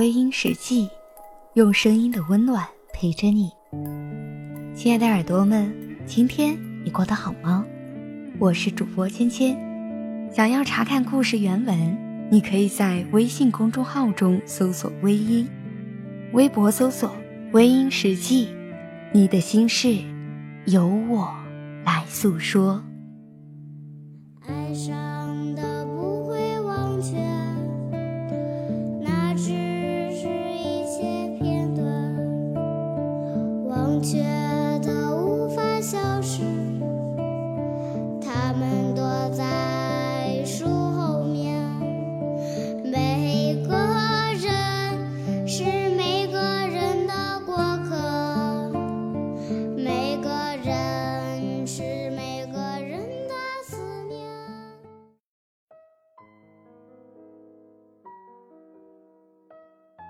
微音时记，用声音的温暖陪着你。亲爱的耳朵们，今天你过得好吗？我是主播芊芊。想要查看故事原文，你可以在微信公众号中搜索“微音”，微博搜索“微音时记”。你的心事，由我来诉说。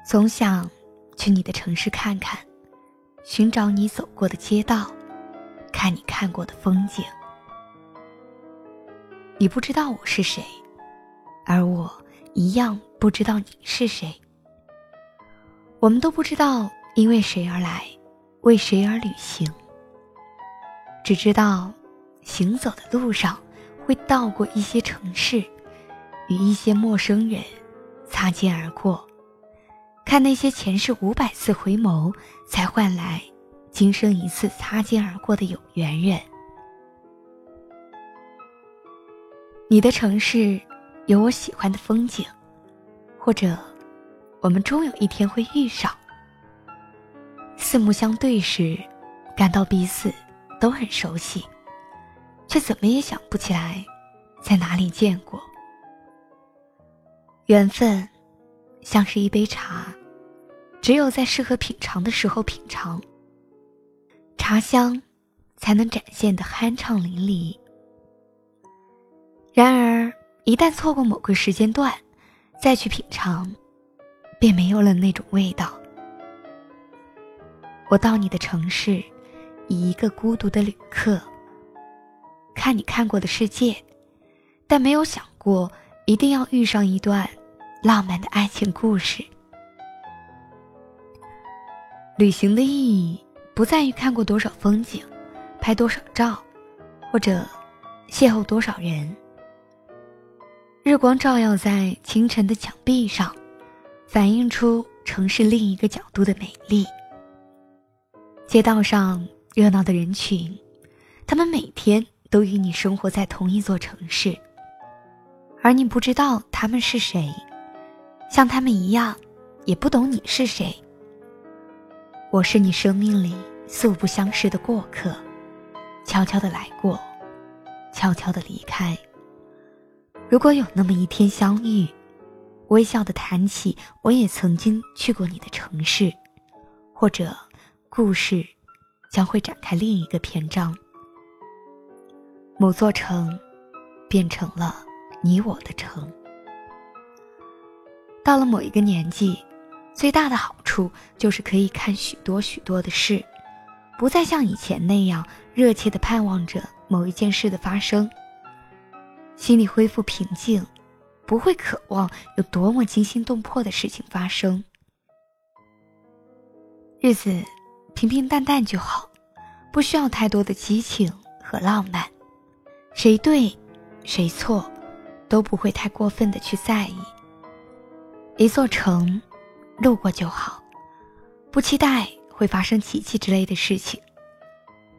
总想去你的城市看看，寻找你走过的街道，看你看过的风景。你不知道我是谁，而我一样不知道你是谁。我们都不知道因为谁而来，为谁而旅行。只知道行走的路上会到过一些城市，与一些陌生人擦肩而过。看那些前世五百次回眸才换来今生一次擦肩而过的有缘人。你的城市有我喜欢的风景，或者我们终有一天会遇上。四目相对时，感到彼此都很熟悉，却怎么也想不起来在哪里见过。缘分像是一杯茶。只有在适合品尝的时候品尝，茶香才能展现的酣畅淋漓。然而，一旦错过某个时间段，再去品尝，便没有了那种味道。我到你的城市，以一个孤独的旅客，看你看过的世界，但没有想过一定要遇上一段浪漫的爱情故事。旅行的意义不在于看过多少风景，拍多少照，或者邂逅多少人。日光照耀在清晨的墙壁上，反映出城市另一个角度的美丽。街道上热闹的人群，他们每天都与你生活在同一座城市，而你不知道他们是谁，像他们一样，也不懂你是谁。我是你生命里素不相识的过客，悄悄的来过，悄悄的离开。如果有那么一天相遇，微笑的谈起我也曾经去过你的城市，或者故事将会展开另一个篇章。某座城变成了你我的城。到了某一个年纪。最大的好处就是可以看许多许多的事，不再像以前那样热切的盼望着某一件事的发生。心里恢复平静，不会渴望有多么惊心动魄的事情发生。日子平平淡淡就好，不需要太多的激情和浪漫。谁对，谁错，都不会太过分的去在意。一座城。路过就好，不期待会发生奇迹之类的事情。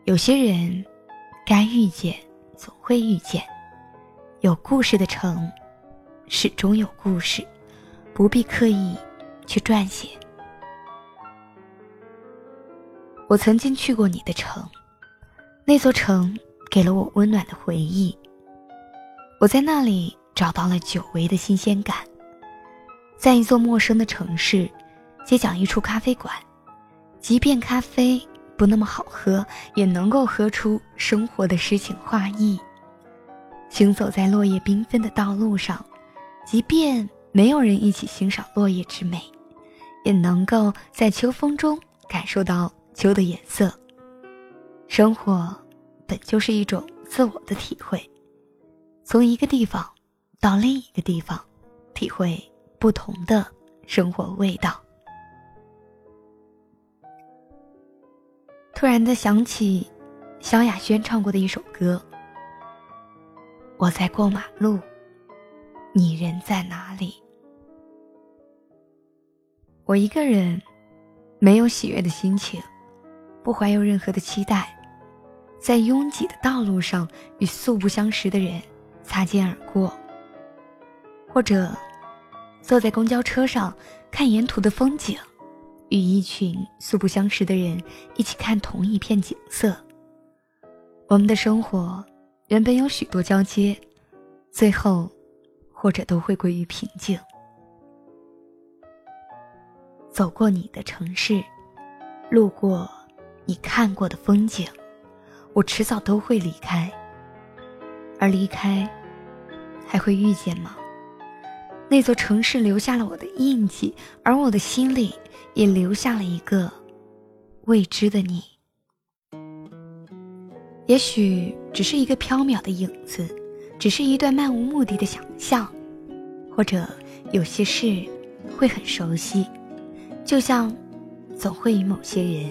有些人，该遇见总会遇见。有故事的城，始终有故事，不必刻意去撰写。我曾经去过你的城，那座城给了我温暖的回忆。我在那里找到了久违的新鲜感。在一座陌生的城市，街角一处咖啡馆，即便咖啡不那么好喝，也能够喝出生活的诗情画意。行走在落叶缤纷的道路上，即便没有人一起欣赏落叶之美，也能够在秋风中感受到秋的颜色。生活本就是一种自我的体会，从一个地方到另一个地方，体会。不同的生活味道。突然的想起萧亚轩唱过的一首歌：“我在过马路，你人在哪里？”我一个人，没有喜悦的心情，不怀有任何的期待，在拥挤的道路上与素不相识的人擦肩而过，或者坐在公交车上看沿途的风景，与一群素不相识的人一起看同一片景色。我们的生活原本有许多交接，最后或者都会归于平静。走过你的城市，路过你看过的风景，我迟早都会离开。而离开，还会遇见吗？那座城市留下了我的印记，而我的心里也留下了一个未知的你。也许只是一个飘渺的影子，只是一段漫无目的的想象，或者有些事会很熟悉。就像，总会与某些人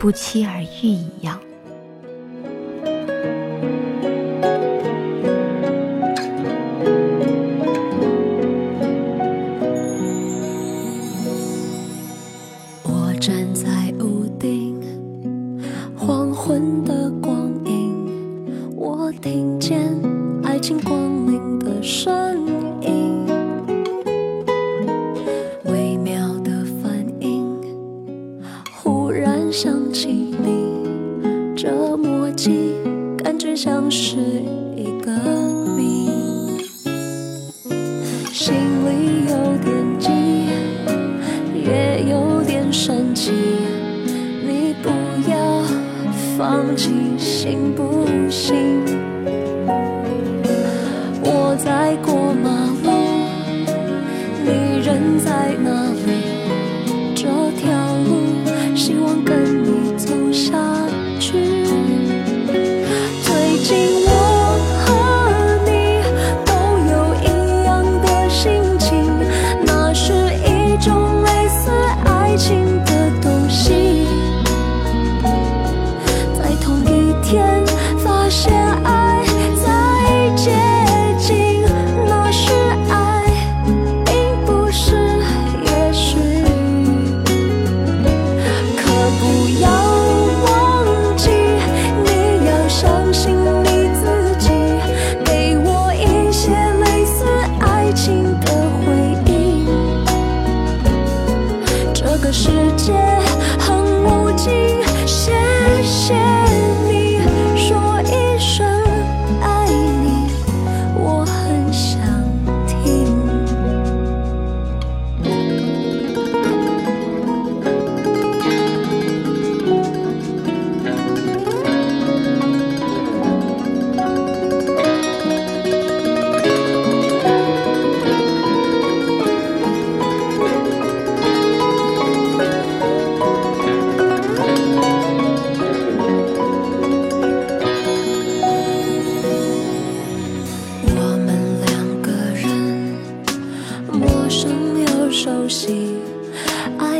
不期而遇一样。放弃，行不行？我在过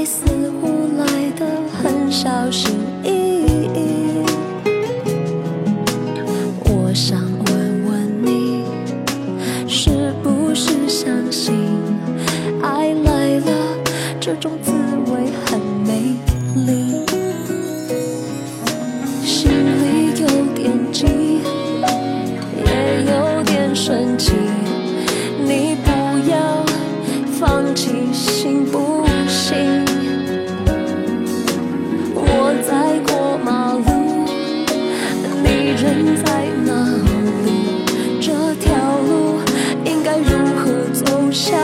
似乎来得很小心翼翼。我想问问你，是不是相信爱来了这种滋味？下